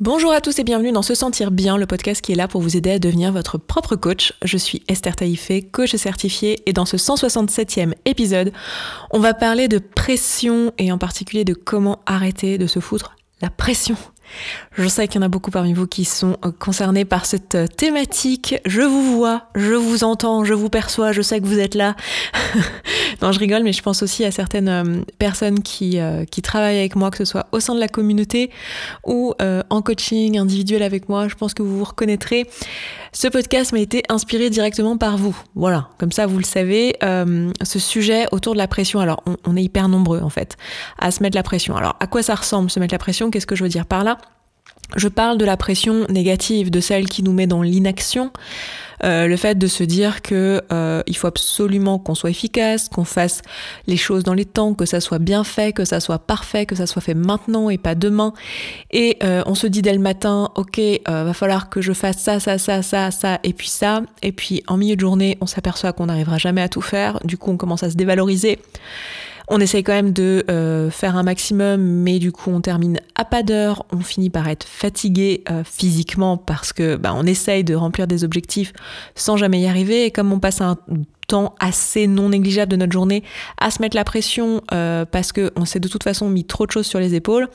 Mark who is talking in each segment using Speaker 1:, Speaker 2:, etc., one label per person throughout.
Speaker 1: Bonjour à tous et bienvenue dans Se Sentir Bien, le podcast qui est là pour vous aider à devenir votre propre coach. Je suis Esther Taïfé, coach certifiée, et dans ce 167e épisode, on va parler de pression et en particulier de comment arrêter de se foutre la pression. Je sais qu'il y en a beaucoup parmi vous qui sont euh, concernés par cette euh, thématique. Je vous vois, je vous entends, je vous perçois, je sais que vous êtes là. non, je rigole, mais je pense aussi à certaines euh, personnes qui, qui travaillent avec moi, que ce soit au sein de la communauté ou en coaching individuel avec moi. Je pense que vous vous reconnaîtrez. Ce podcast m'a été inspiré directement par vous. Voilà, comme ça vous le savez, ce sujet autour de la pression. Alors, on, on est hyper nombreux en fait à se mettre la pression. Alors, à quoi ça ressemble se mettre la pression? Qu'est-ce que je veux dire par là? Je parle de la pression négative, de celle qui nous met dans l'inaction, euh, le fait de se dire que euh, il faut absolument qu'on soit efficace, qu'on fasse les choses dans les temps, que ça soit bien fait, que ça soit parfait, que ça soit fait maintenant et pas demain. Et euh, on se dit dès le matin, ok, va falloir que je fasse ça, ça, ça, ça, ça, et puis ça. Et puis en milieu de journée, on s'aperçoit qu'on n'arrivera jamais à tout faire. Du coup, on commence à se dévaloriser. On essaye quand même de euh, faire un maximum, mais du coup on termine à pas d'heure, on finit par être fatigué euh, physiquement parce que bah, on essaye de remplir des objectifs sans jamais y arriver, et comme on passe un temps assez non négligeable de notre journée à se mettre la pression euh, parce qu'on s'est de toute façon mis trop de choses sur les épaules,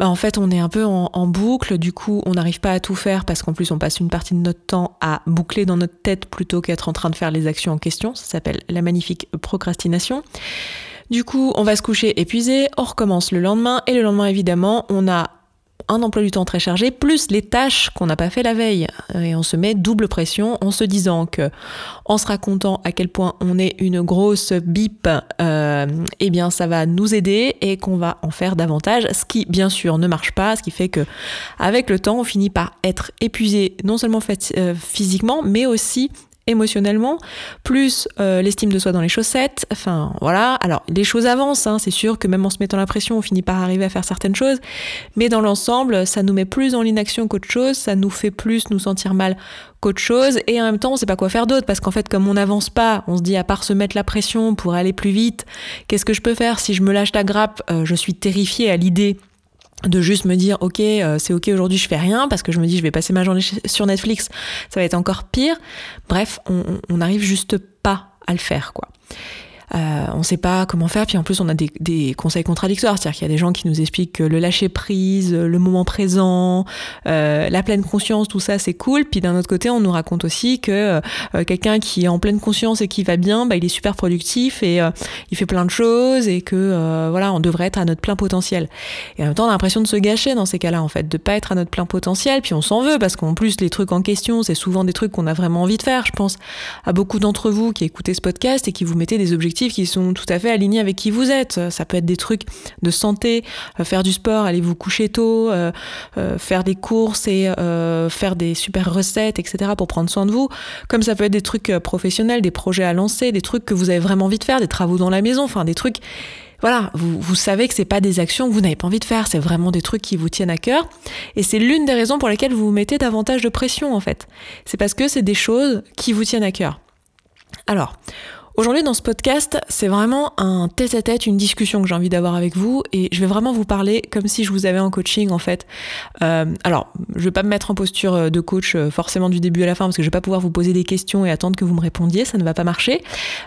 Speaker 1: bah en fait on est un peu en, en boucle, du coup on n'arrive pas à tout faire parce qu'en plus on passe une partie de notre temps à boucler dans notre tête plutôt qu'être en train de faire les actions en question, ça s'appelle la magnifique procrastination. Du coup, on va se coucher épuisé, on recommence le lendemain, et le lendemain, évidemment, on a un emploi du temps très chargé, plus les tâches qu'on n'a pas fait la veille. Et on se met double pression en se disant que, se racontant à quel point on est une grosse bip, euh, eh bien ça va nous aider et qu'on va en faire davantage, ce qui bien sûr ne marche pas, ce qui fait que avec le temps on finit par être épuisé non seulement euh, physiquement, mais aussi émotionnellement, plus euh, l'estime de soi dans les chaussettes. Enfin, voilà. Alors, les choses avancent, hein, c'est sûr que même en se mettant la pression, on finit par arriver à faire certaines choses. Mais dans l'ensemble, ça nous met plus dans l'inaction qu'autre chose, ça nous fait plus nous sentir mal qu'autre chose. Et en même temps, on sait pas quoi faire d'autre parce qu'en fait, comme on n'avance pas, on se dit à part se mettre la pression pour aller plus vite, qu'est-ce que je peux faire? Si je me lâche la grappe euh, Je suis terrifiée à l'idée de juste me dire ok euh, c'est ok aujourd'hui je fais rien parce que je me dis je vais passer ma journée sur Netflix ça va être encore pire. Bref on, on arrive juste pas à le faire quoi euh, on ne sait pas comment faire, puis en plus on a des, conseils contradictoires, c'est-à-dire qu'il y a des gens qui nous expliquent que le lâcher prise, le moment présent, euh, la pleine conscience, tout ça c'est cool, puis d'un autre côté on nous raconte aussi que euh, quelqu'un qui est en pleine conscience et qui va bien, bah, il est super productif et il fait plein de choses et que voilà on devrait être à notre plein potentiel. Et en même temps on a l'impression de se gâcher dans ces cas-là en fait, de pas être à notre plein potentiel, puis on s'en veut parce qu'en plus les trucs en question c'est souvent des trucs qu'on a vraiment envie de faire. Je pense à beaucoup d'entre vous qui écoutez ce podcast et qui vous mettez des objectifs qui sont tout à fait alignés avec qui vous êtes. Ça peut être des trucs de santé, euh, faire du sport, aller vous coucher tôt, euh, euh, faire des courses et faire des super recettes, etc. pour prendre soin de vous. Comme ça peut être des trucs professionnels, des projets à lancer, des trucs que vous avez vraiment envie de faire, des travaux dans la maison, enfin des trucs voilà, vous, vous, savez que c'est pas des actions que vous n'avez pas envie de faire, c'est vraiment des trucs qui vous tiennent à cœur. Et c'est l'une des raisons pour lesquelles vous vous mettez davantage de pression en fait. C'est parce que c'est des choses qui vous tiennent à cœur. Alors, Aujourd'hui dans ce podcast, c'est vraiment un tête-à-tête, une discussion que j'ai envie d'avoir avec vous et je vais vraiment vous parler comme si je vous avais en coaching en fait. Euh, alors, je vais pas me mettre en posture euh, de coach euh, forcément du début à la fin parce que je vais pas pouvoir vous poser des questions et attendre que vous me répondiez, ça ne va pas marcher.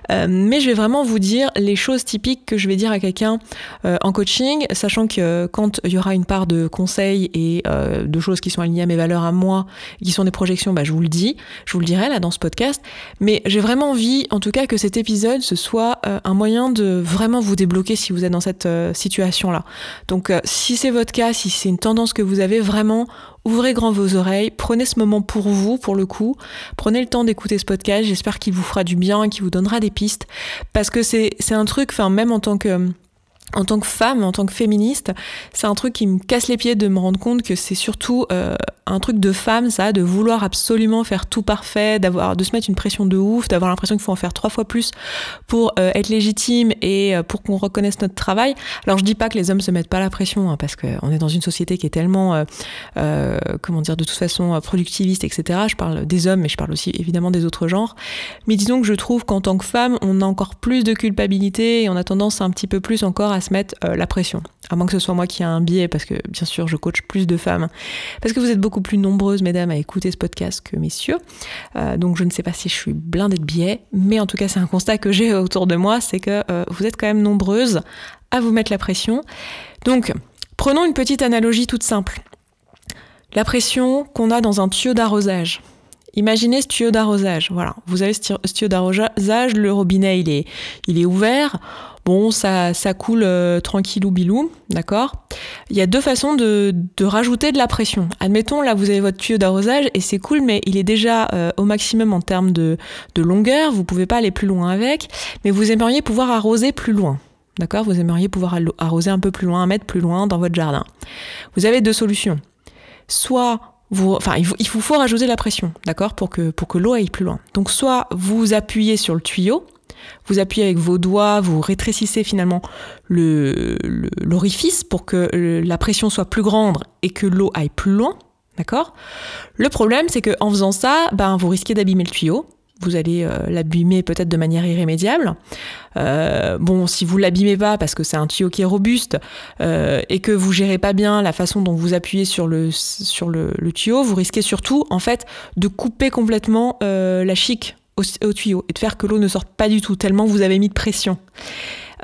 Speaker 1: mais je vais vraiment vous dire les choses typiques que je vais dire à quelqu'un en coaching, sachant que quand il y aura une part de conseils et de choses qui sont alignées à mes valeurs à moi, qui sont des projections, bah, je vous le dis, je vous le dirai là dans ce podcast. Mais j'ai vraiment envie, en tout cas, que épisode ce soit euh, un moyen de vraiment vous débloquer si vous êtes dans cette euh, situation-là. Donc euh, si c'est votre cas, si c'est une tendance que vous avez, vraiment ouvrez grand vos oreilles, prenez ce moment pour vous, pour le coup, prenez le temps d'écouter ce podcast, j'espère qu'il vous fera du bien, qu'il vous donnera des pistes, parce que c'est un truc, enfin même en tant que en tant que femme, en tant que féministe, c'est un truc qui me casse les pieds de me rendre compte que c'est surtout un truc de femme, ça, de vouloir absolument faire tout parfait, d'avoir, de se mettre une pression de ouf, d'avoir l'impression qu'il faut en faire trois fois plus pour euh, être légitime et euh, pour qu'on reconnaisse notre travail. Alors je dis pas que les hommes se mettent pas la pression, hein, parce qu'on est dans une société qui est tellement, comment dire, de toute façon productiviste, etc. Je parle des hommes, mais je parle aussi évidemment des autres genres. Mais disons que je trouve qu'en tant que femme, on a encore plus de culpabilité et on a tendance un petit peu plus encore à se mettre la pression à moins que ce soit moi qui ai un biais, parce que bien sûr je coach plus de femmes, parce que vous êtes beaucoup plus nombreuses, mesdames, à écouter ce podcast que messieurs. Euh, donc je ne sais pas si je suis blindée de biais, mais en tout cas c'est un constat que j'ai autour de moi, c'est que euh, vous êtes quand même nombreuses à vous mettre la pression. Donc prenons une petite analogie toute simple. La pression qu'on a dans un tuyau d'arrosage. Imaginez ce tuyau d'arrosage. Voilà, vous avez ce tuyau d'arrosage, le robinet il est, il est ouvert. Bon, ça, ça coule euh, tranquillou bilou, d'accord Il y a deux façons de, rajouter de la pression. Admettons, là, vous avez votre tuyau d'arrosage et c'est cool, mais il est déjà euh, au maximum en termes de, de longueur. Vous pouvez pas aller plus loin avec, mais vous aimeriez pouvoir arroser plus loin. D'accord Vous aimeriez pouvoir arroser un peu plus loin, un mètre plus loin dans votre jardin. Vous avez deux solutions. Soit vous, enfin, il, faut, il faut rajouter de la pression, d'accord, pour que, pour que l'eau aille plus loin. Donc, soit vous appuyez sur le tuyau, vous appuyez avec vos doigts, vous rétrécissez finalement l'orifice pour que la pression soit plus grande et que l'eau aille plus loin. D'accord? Le problème, c'est qu'en faisant ça, ben, vous risquez d'abîmer le tuyau. Vous allez euh, l'abîmer peut-être de manière irrémédiable. Euh, bon, si vous l'abîmez pas parce que c'est un tuyau qui est robuste euh, et que vous gérez pas bien la façon dont vous appuyez sur le le tuyau, vous risquez surtout en fait de couper complètement la chic au, tuyau et de faire que l'eau ne sorte pas du tout, tellement vous avez mis de pression.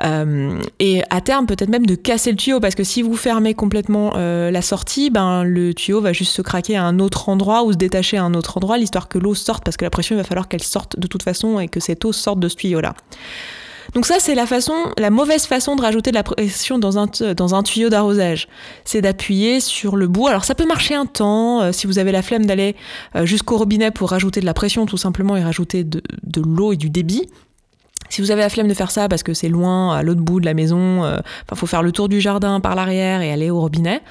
Speaker 1: Euh, et à terme, peut-être même de casser le tuyau, parce que si vous fermez complètement euh, la sortie, ben, le tuyau va juste se craquer à un autre endroit ou se détacher à un autre endroit, l'histoire que l'eau sorte, parce que la pression, il va falloir qu'elle sorte de toute façon et que cette eau sorte de ce tuyau-là. Donc ça, c'est la façon, la mauvaise façon de rajouter de la pression dans un, tuyau d'arrosage. C'est d'appuyer sur le bout. Alors ça peut marcher un temps, euh, si vous avez la flemme d'aller euh, jusqu'au robinet pour rajouter de la pression tout simplement et rajouter de l'eau et du débit. Si vous avez la flemme de faire ça parce que c'est loin, à l'autre bout de la maison, euh, enfin faut faire le tour du jardin par l'arrière et aller au robinet.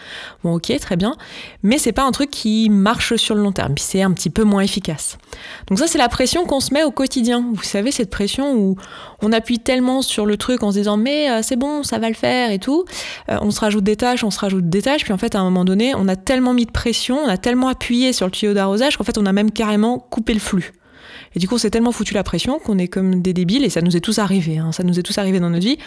Speaker 1: Bon, ok, très bien. Mais c'est pas un truc qui marche sur le long terme. Puis c'est un petit peu moins efficace. Donc ça, c'est la pression qu'on se met au quotidien. Vous savez, cette pression où on appuie tellement sur le truc en se disant mais euh, c'est bon, ça va le faire et tout. Euh, on se rajoute des tâches, on se rajoute des tâches. Puis en fait, à un moment donné, on a tellement mis de pression, on a tellement appuyé sur le tuyau d'arrosage qu'en fait, on a même carrément coupé le flux. Et du coup, on s'est tellement foutu la pression qu'on est comme des débiles, et ça nous est tous arrivé, hein, ça nous est tous arrivé dans notre vie,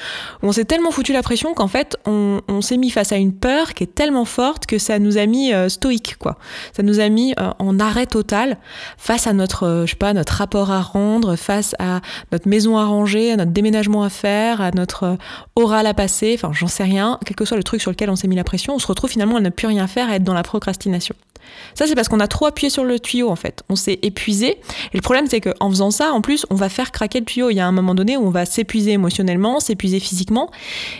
Speaker 1: on s'est tellement foutu la pression qu'en fait, on, s'est mis face à une peur qui est tellement forte que ça nous a mis euh, stoïque, quoi. Ça nous a mis euh, en arrêt total face à notre, euh, je sais pas, notre rapport à rendre, face à notre maison à ranger, à notre déménagement à faire, à notre oral à passer, enfin, j'en sais rien, quel que soit le truc sur lequel on s'est mis la pression, on se retrouve finalement à ne plus rien faire, à être dans la procrastination. Ça, c'est parce qu'on a trop appuyé sur le tuyau, en fait. On s'est épuisé. Et le problème, c'est qu'en faisant ça, en plus, on va faire craquer le tuyau. Il y a un moment donné où on va s'épuiser émotionnellement, s'épuiser physiquement.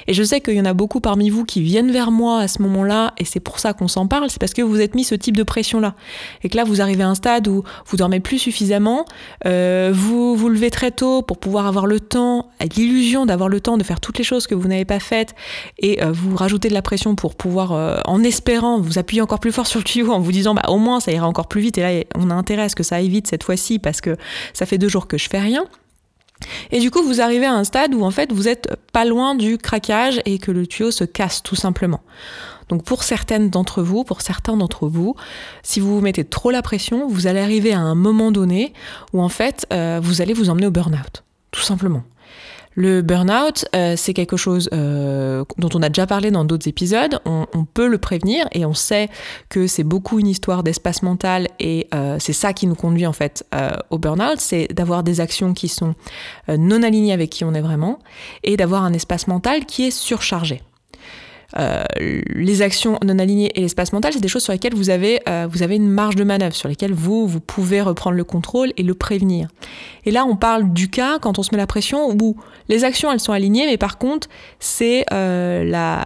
Speaker 1: Et je sais qu'il y en a beaucoup parmi vous qui viennent vers moi à ce moment-là, et c'est pour ça qu'on s'en parle, c'est parce que vous êtes mis ce type de pression-là. Et que là, vous arrivez à un stade où vous dormez plus suffisamment, euh, vous vous levez très tôt pour pouvoir avoir le temps, l'illusion d'avoir le temps de faire toutes les choses que vous n'avez pas faites, et euh, vous rajoutez de la pression pour pouvoir, euh, en espérant, vous appuyer encore plus fort sur le tuyau en vous disant bah, au moins ça ira encore plus vite. Et là, on a intérêt à ce que ça aille vite cette fois-ci parce que ça fait deux jours que je fais rien. Et du coup, vous arrivez à un stade où en fait vous êtes pas loin du craquage et que le tuyau se casse tout simplement. Donc pour certaines d'entre vous, pour certains d'entre vous, si vous vous mettez trop la pression, vous allez arriver à un moment donné où en fait euh, vous allez vous emmener au burn-out, tout simplement. Le burn-out, euh, c'est quelque chose euh, dont on a déjà parlé dans d'autres épisodes. On, peut le prévenir et on sait que c'est beaucoup une histoire d'espace mental et euh, c'est ça qui nous conduit en fait au burn-out, c'est d'avoir des actions qui sont non alignées avec qui on est vraiment et d'avoir un espace mental qui est surchargé. Euh, les actions non alignées et l'espace mental, c'est des choses sur lesquelles vous avez, euh, vous avez une marge de manœuvre, sur lesquelles vous, vous pouvez reprendre le contrôle et le prévenir. Et là, on parle du cas quand on se met la pression où les actions, elles sont alignées, mais par contre, c'est euh, la,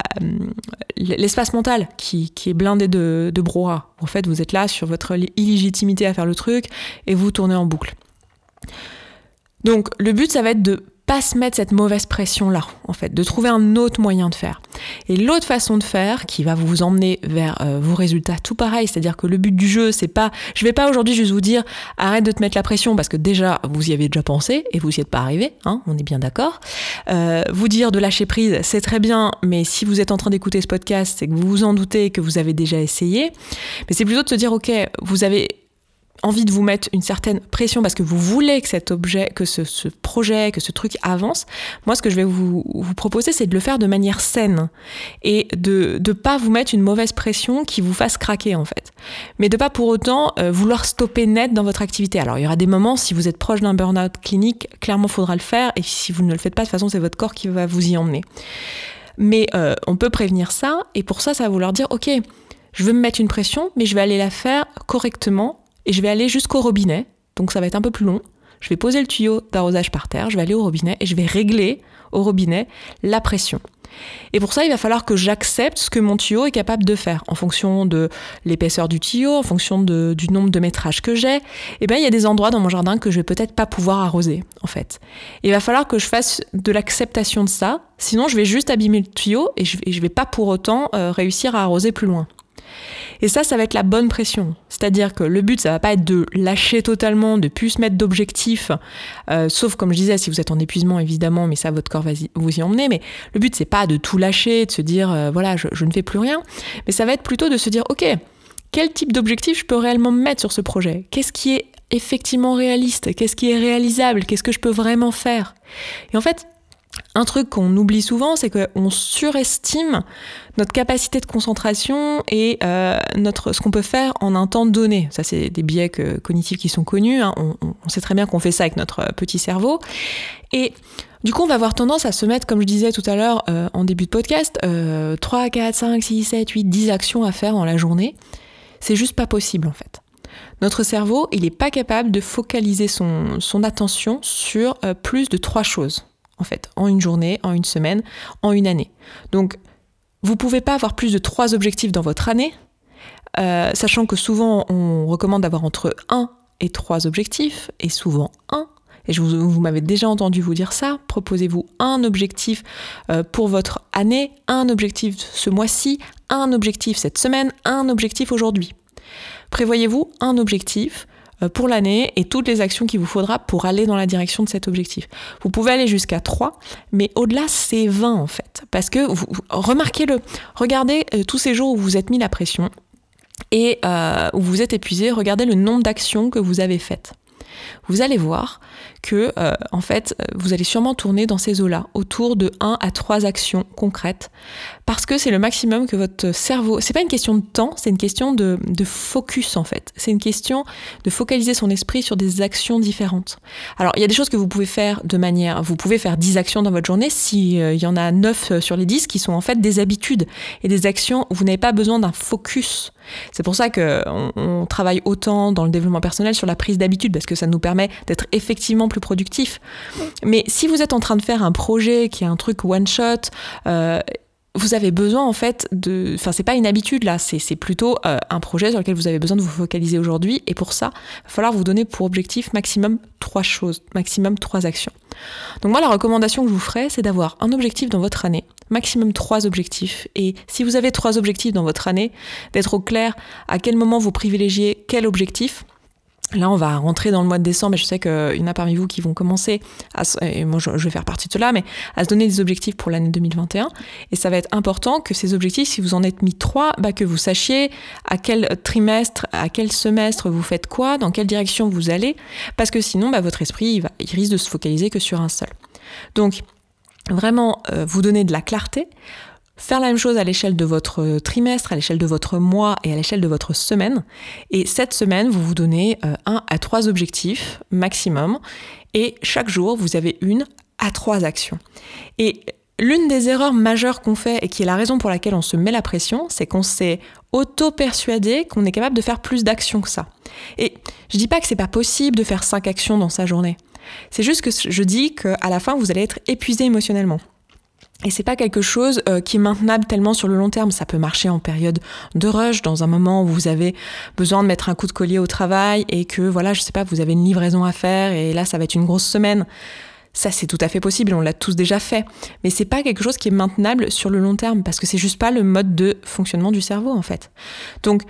Speaker 1: l'espace mental qui, qui, est blindé de, de brouhaha. En fait, vous êtes là sur votre illégitimité à faire le truc et vous tournez en boucle. Donc, le but, ça va être de pas se mettre cette mauvaise pression-là, en fait, de trouver un autre moyen de faire. Et l'autre façon de faire, qui va vous emmener vers euh, vos résultats, tout pareil, c'est-à-dire que le but du jeu, c'est pas, je vais pas aujourd'hui juste vous dire, arrête de te mettre la pression, parce que déjà, vous y avez déjà pensé, et vous y êtes pas arrivé, hein, on est bien d'accord. Euh, vous dire de lâcher prise, c'est très bien, mais si vous êtes en train d'écouter ce podcast, c'est que vous vous en doutez, que vous avez déjà essayé. Mais c'est plutôt de se dire, ok, vous avez envie de vous mettre une certaine pression parce que vous voulez que cet objet, que ce, projet, que ce truc avance, moi ce que je vais vous, proposer c'est de le faire de manière saine et de ne pas vous mettre une mauvaise pression qui vous fasse craquer en fait. Mais de pas pour autant euh, vouloir stopper net dans votre activité. Alors il y aura des moments, si vous êtes proche d'un burn-out clinique, clairement faudra le faire et si vous ne le faites pas, de toute façon c'est votre corps qui va vous y emmener. Mais euh, on peut prévenir ça et pour ça ça va vouloir dire ok, je veux me mettre une pression mais je vais aller la faire correctement et je vais aller jusqu'au robinet, donc ça va être un peu plus long. Je vais poser le tuyau d'arrosage par terre, je vais aller au robinet et je vais régler au robinet la pression. Et pour ça, il va falloir que j'accepte ce que mon tuyau est capable de faire en fonction de l'épaisseur du tuyau, en fonction du nombre de métrages que j'ai. Et eh bien, il y a des endroits dans mon jardin que je vais peut-être pas pouvoir arroser, en fait. il va falloir que je fasse de l'acceptation de ça, sinon je vais juste abîmer le tuyau et je, ne vais pas pour autant euh, réussir à arroser plus loin. Et ça, ça va être la bonne pression. C'est-à-dire que le but, ça va pas être de lâcher totalement, de plus se mettre d'objectifs, euh, sauf comme je disais, si vous êtes en épuisement, évidemment, mais ça, votre corps va vous y emmener. Mais le but, c'est pas de tout lâcher, de se dire, euh, voilà, je, ne fais plus rien. Mais ça va être plutôt de se dire, ok, quel type d'objectif je peux réellement me mettre sur ce projet? Qu'est-ce qui est effectivement réaliste? Qu'est-ce qui est réalisable? Qu'est-ce que je peux vraiment faire? Et en fait, un truc qu'on oublie souvent, c'est qu'on surestime notre capacité de concentration et euh, notre, ce qu'on peut faire en un temps donné. Ça, c'est des biais cognitifs qui sont connus. Hein. On, sait très bien qu'on fait ça avec notre petit cerveau. Et du coup, on va avoir tendance à se mettre, comme je disais tout à l'heure euh, en début de podcast, 3, 4, 5, 6, 7, 8, 10 actions à faire dans la journée. C'est juste pas possible en fait. Notre cerveau, il n'est pas capable de focaliser son, son attention sur euh, plus de trois choses en fait, en une journée, en une semaine, en une année. Donc, vous pouvez pas avoir plus de trois objectifs dans votre année, euh, sachant que souvent on recommande d'avoir entre un et trois objectifs, et souvent un. Et vous, m'avez déjà entendu vous dire ça. Proposez-vous un objectif euh, pour votre année, un objectif ce mois-ci, un objectif cette semaine, un objectif aujourd'hui. Prévoyez-vous un objectif pour l'année et toutes les actions qu'il vous faudra pour aller dans la direction de cet objectif. Vous pouvez aller jusqu'à 3, mais au-delà, c'est 20 en fait. Parce que, vous, remarquez-le, regardez euh, tous ces jours où vous êtes mis la pression et euh, où vous êtes épuisé, regardez le nombre d'actions que vous avez faites. Vous allez voir que, en fait, vous allez sûrement tourner dans ces eaux-là, autour de 1 à 3 actions concrètes, parce que c'est le maximum que votre cerveau. C'est pas une question de temps, c'est une question de, focus en fait. C'est une question de focaliser son esprit sur des actions différentes. Alors il y a des choses que vous pouvez faire de manière. Vous pouvez faire 10 actions dans votre journée s'il euh, y en a 9 euh, sur les 10 qui sont en fait des habitudes et des actions où vous n'avez pas besoin d'un focus. C'est pour ça qu'on on travaille autant dans le développement personnel sur la prise d'habitude parce que ça nous permet d'être effectivement plus productif. Mais si vous êtes en train de faire un projet qui est un truc one shot, euh, vous avez besoin en fait de... Enfin, c'est pas une habitude là, c'est plutôt euh, un projet sur lequel vous avez besoin de vous focaliser aujourd'hui. Et pour ça, il va falloir vous donner pour objectif maximum trois choses, maximum trois actions. Donc moi, la recommandation que je vous ferai, c'est d'avoir un objectif dans votre année, maximum trois objectifs. Et si vous avez trois objectifs dans votre année, d'être au clair à quel moment vous privilégiez quel objectif Là, on va rentrer dans le mois de décembre, et je sais qu'il y en a parmi vous qui vont commencer, et moi je, vais faire partie de cela, mais à se donner des objectifs pour l'année 2021. Et ça va être important que ces objectifs, si vous en êtes mis trois, bah, que vous sachiez à quel trimestre, à quel semestre vous faites quoi, dans quelle direction vous allez, parce que sinon, bah, votre esprit, risque de se focaliser que sur un seul. Donc, vraiment, euh, vous donner de la clarté, faire la même chose à l'échelle de votre trimestre, à l'échelle de votre mois et à l'échelle de votre semaine. Et cette semaine, vous vous donnez euh, un à trois objectifs maximum. Et chaque jour, vous avez une à trois actions. Et l'une des erreurs majeures qu'on fait et qui est la raison pour laquelle on se met la pression, c'est qu'on s'est auto-persuadé qu'on est capable de faire plus d'actions que ça. Et je dis pas que c'est pas possible de faire cinq actions dans sa journée. C'est juste que je dis qu'à la fin, vous allez être épuisé émotionnellement. Et c'est pas quelque chose euh, qui est maintenable tellement sur le long terme. Ça peut marcher en période de rush, dans un moment où vous avez besoin de mettre un coup de collier au travail et que voilà, je sais pas, vous avez une livraison à faire et là ça va être une grosse semaine. Ça, c'est tout à fait possible, on l'a tous déjà fait. Mais c'est pas quelque chose qui est maintenable sur le long terme, parce que c'est juste pas le mode de fonctionnement du cerveau, en fait. Donc,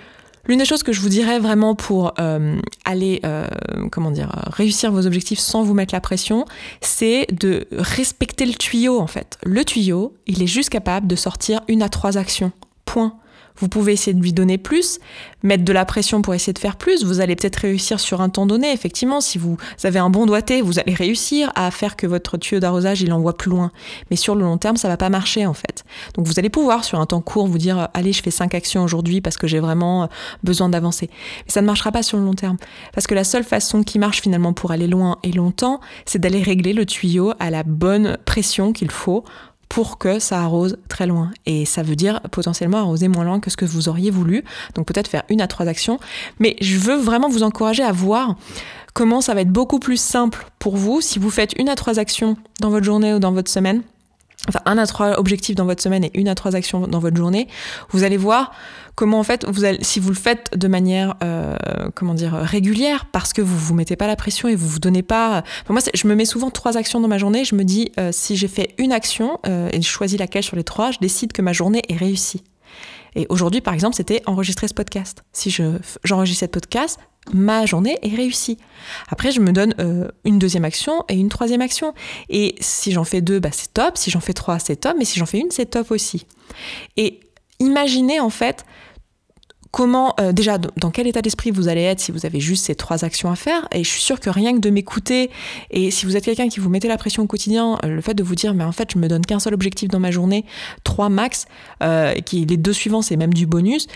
Speaker 1: L'une des choses que je vous dirais vraiment pour euh, aller, euh, comment dire, réussir vos objectifs sans vous mettre la pression, c'est de respecter le tuyau en fait. Le tuyau, il est juste capable de sortir une à trois actions. Point. Vous pouvez essayer de lui donner plus, mettre de la pression pour essayer de faire plus. Vous allez peut-être réussir sur un temps donné. Effectivement, si vous avez un bon doigté, vous allez réussir à faire que votre tuyau d'arrosage il envoie plus loin. Mais sur le long terme, ça va pas marcher en fait. Donc vous allez pouvoir sur un temps court vous dire allez, je fais cinq actions aujourd'hui parce que j'ai vraiment euh, besoin d'avancer. Mais ça ne marchera pas sur le long terme parce que la seule façon qui marche finalement pour aller loin et longtemps, c'est d'aller régler le tuyau à la bonne pression qu'il faut pour que ça arrose très loin. Et ça veut dire potentiellement arroser moins loin que ce que vous auriez voulu. Donc peut-être faire une à trois actions. Mais je veux vraiment vous encourager à voir comment ça va être beaucoup plus simple pour vous si vous faites une à trois actions dans votre journée ou dans votre semaine enfin un à trois objectifs dans votre semaine et une à trois actions dans votre journée, vous allez voir comment en fait, vous allez, si vous le faites de manière, euh, comment dire, régulière, parce que vous vous mettez pas la pression et vous vous donnez pas. moi, je me mets souvent trois actions dans ma journée. Je me dis, euh, si j'ai fait une action euh, et je choisis laquelle sur les trois, je décide que ma journée est réussie. Et aujourd'hui, par exemple, c'était enregistrer ce podcast. Si je, j'enregistre ce podcast, ma journée est réussie. Après, je me donne euh, une deuxième action et une troisième action. Et si j'en fais deux, bah, c'est top. Si j'en fais trois, c'est top. Mais si j'en fais une, c'est top aussi. Et imaginez en fait comment, euh, déjà, dans quel état d'esprit vous allez être si vous avez juste ces trois actions à faire. Et je suis sûre que rien que de m'écouter, et si vous êtes quelqu'un qui vous mettez la pression au quotidien, euh, le fait de vous dire, mais en fait, je me donne qu'un seul objectif dans ma journée, trois max, qui les deux suivants, c'est même du bonus,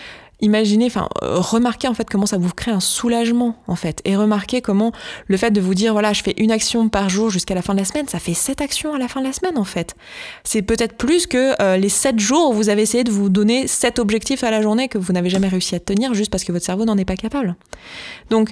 Speaker 1: imaginez, enfin, euh, remarquez en fait comment ça vous crée un soulagement en fait, et remarquez comment le fait de vous dire voilà, je fais une action par jour jusqu'à la fin de la semaine, ça fait sept actions à la fin de la semaine en fait. C'est peut-être plus que euh, les sept jours où vous avez essayé de vous donner sept objectifs à la journée que vous n'avez jamais réussi à tenir juste parce que votre cerveau n'en est pas capable. Donc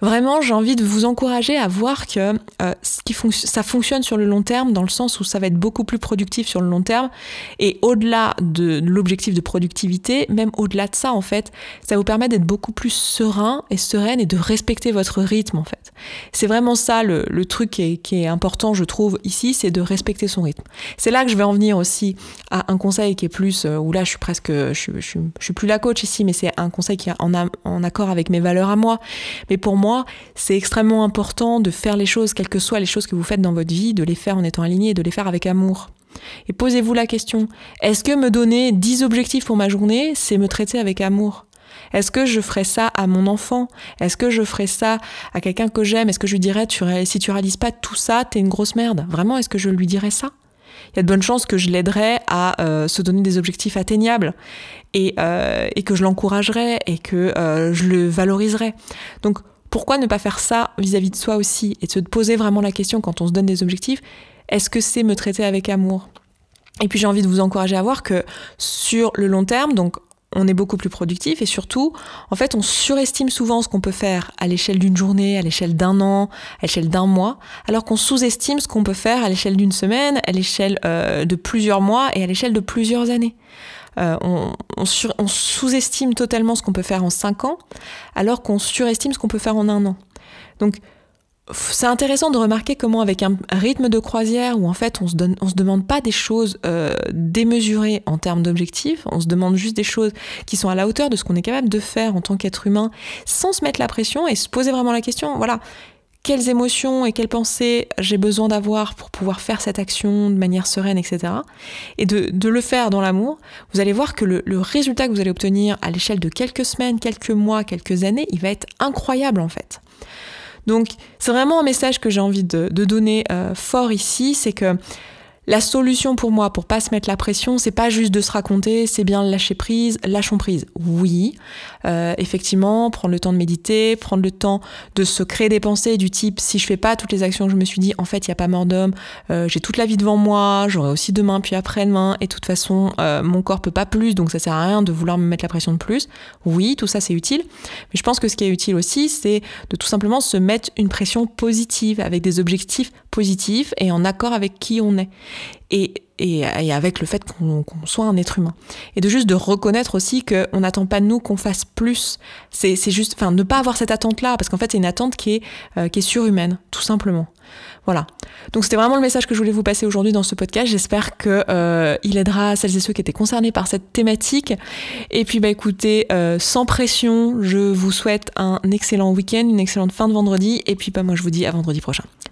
Speaker 1: Vraiment, j'ai envie de vous encourager à voir que euh, ça fonctionne sur le long terme, dans le sens où ça va être beaucoup plus productif sur le long terme. Et au-delà de l'objectif de productivité, même au-delà de ça, en fait, ça vous permet d'être beaucoup plus serein et sereine et de respecter votre rythme, en fait. C'est vraiment ça le, truc qui est, important, je trouve, ici, c'est de respecter son rythme. C'est là que je vais en venir aussi à un conseil qui est plus, euh, où là, je suis presque, je suis plus la coach ici, mais c'est un conseil qui est en, en accord avec mes valeurs à moi. Mais pour moi, c'est extrêmement important de faire les choses, quelles que soient les choses que vous faites dans votre vie, de les faire en étant aligné et de les faire avec amour. Et posez-vous la question, est-ce que me donner 10 objectifs pour ma journée, c'est me traiter avec amour? Est-ce que je ferais ça à mon enfant? Est-ce que je ferais ça à quelqu'un que j'aime? Est-ce que je lui dirais si tu réalises pas tout ça, t'es une grosse merde? Vraiment, est-ce que je lui dirais ça? Il y a de bonnes chances que je l'aiderais à euh, se donner des objectifs atteignables et, euh, que je l'encouragerais et que euh, je le valoriserais. Donc pourquoi ne pas faire ça vis-à-vis de soi aussi et de se poser vraiment la question quand on se donne des objectifs, est-ce que c'est me traiter avec amour? Et puis j'ai envie de vous encourager à voir que sur le long terme, donc on est beaucoup plus productif et surtout, en fait, on surestime souvent ce qu'on peut faire à l'échelle d'une journée, à l'échelle d'un an, à l'échelle d'un mois, alors qu'on sous-estime ce qu'on peut faire à l'échelle d'une semaine, à l'échelle euh, de plusieurs mois et à l'échelle de plusieurs années. Euh, on, sous-estime totalement ce qu'on peut faire en 5 ans, alors qu'on surestime ce qu'on peut faire en un an. Donc, c'est intéressant de remarquer comment avec un rythme de croisière où en fait on se donne, on se demande pas des choses euh, démesurées en termes d'objectifs, on se demande juste des choses qui sont à la hauteur de ce qu'on est capable de faire en tant qu'être humain, sans se mettre la pression et se poser vraiment la question. Voilà, quelles émotions et quelles pensées j'ai besoin d'avoir pour pouvoir faire cette action de manière sereine, etc. Et de, le faire dans l'amour, vous allez voir que le, résultat que vous allez obtenir à l'échelle de quelques semaines, quelques mois, quelques années, il va être incroyable en fait. Donc c'est vraiment un message que j'ai envie de, donner euh, fort ici, c'est que la solution pour moi, pour pas se mettre la pression, c'est pas juste de se raconter, c'est bien lâcher prise, lâchons prise. Oui, euh, effectivement, prendre le temps de méditer, prendre le temps de se créer des pensées du type si je fais pas toutes les actions je me suis dit, en fait, il y a pas mort d'homme, euh, j'ai toute la vie devant moi, j'aurai aussi demain puis après-demain, et de toute façon, euh, mon corps peut pas plus, donc ça sert à rien de vouloir me mettre la pression de plus. Oui, tout ça c'est utile, mais je pense que ce qui est utile aussi, c'est de tout simplement se mettre une pression positive avec des objectifs positifs et en accord avec qui on est. et, et, avec le fait qu'on soit un être humain. Et de juste de reconnaître aussi qu'on n'attend pas de nous qu'on fasse plus. C'est juste, enfin, ne pas avoir cette attente-là, parce qu'en fait, c'est une attente qui est, euh, qui est surhumaine, tout simplement. Voilà. Donc c'était vraiment le message que je voulais vous passer aujourd'hui dans ce podcast. J'espère que euh, il aidera celles et ceux qui étaient concernés par cette thématique. Et puis bah écoutez, euh, sans pression, je vous souhaite un excellent week-end, une excellente fin de vendredi. Et puis bah moi je vous dis à vendredi prochain.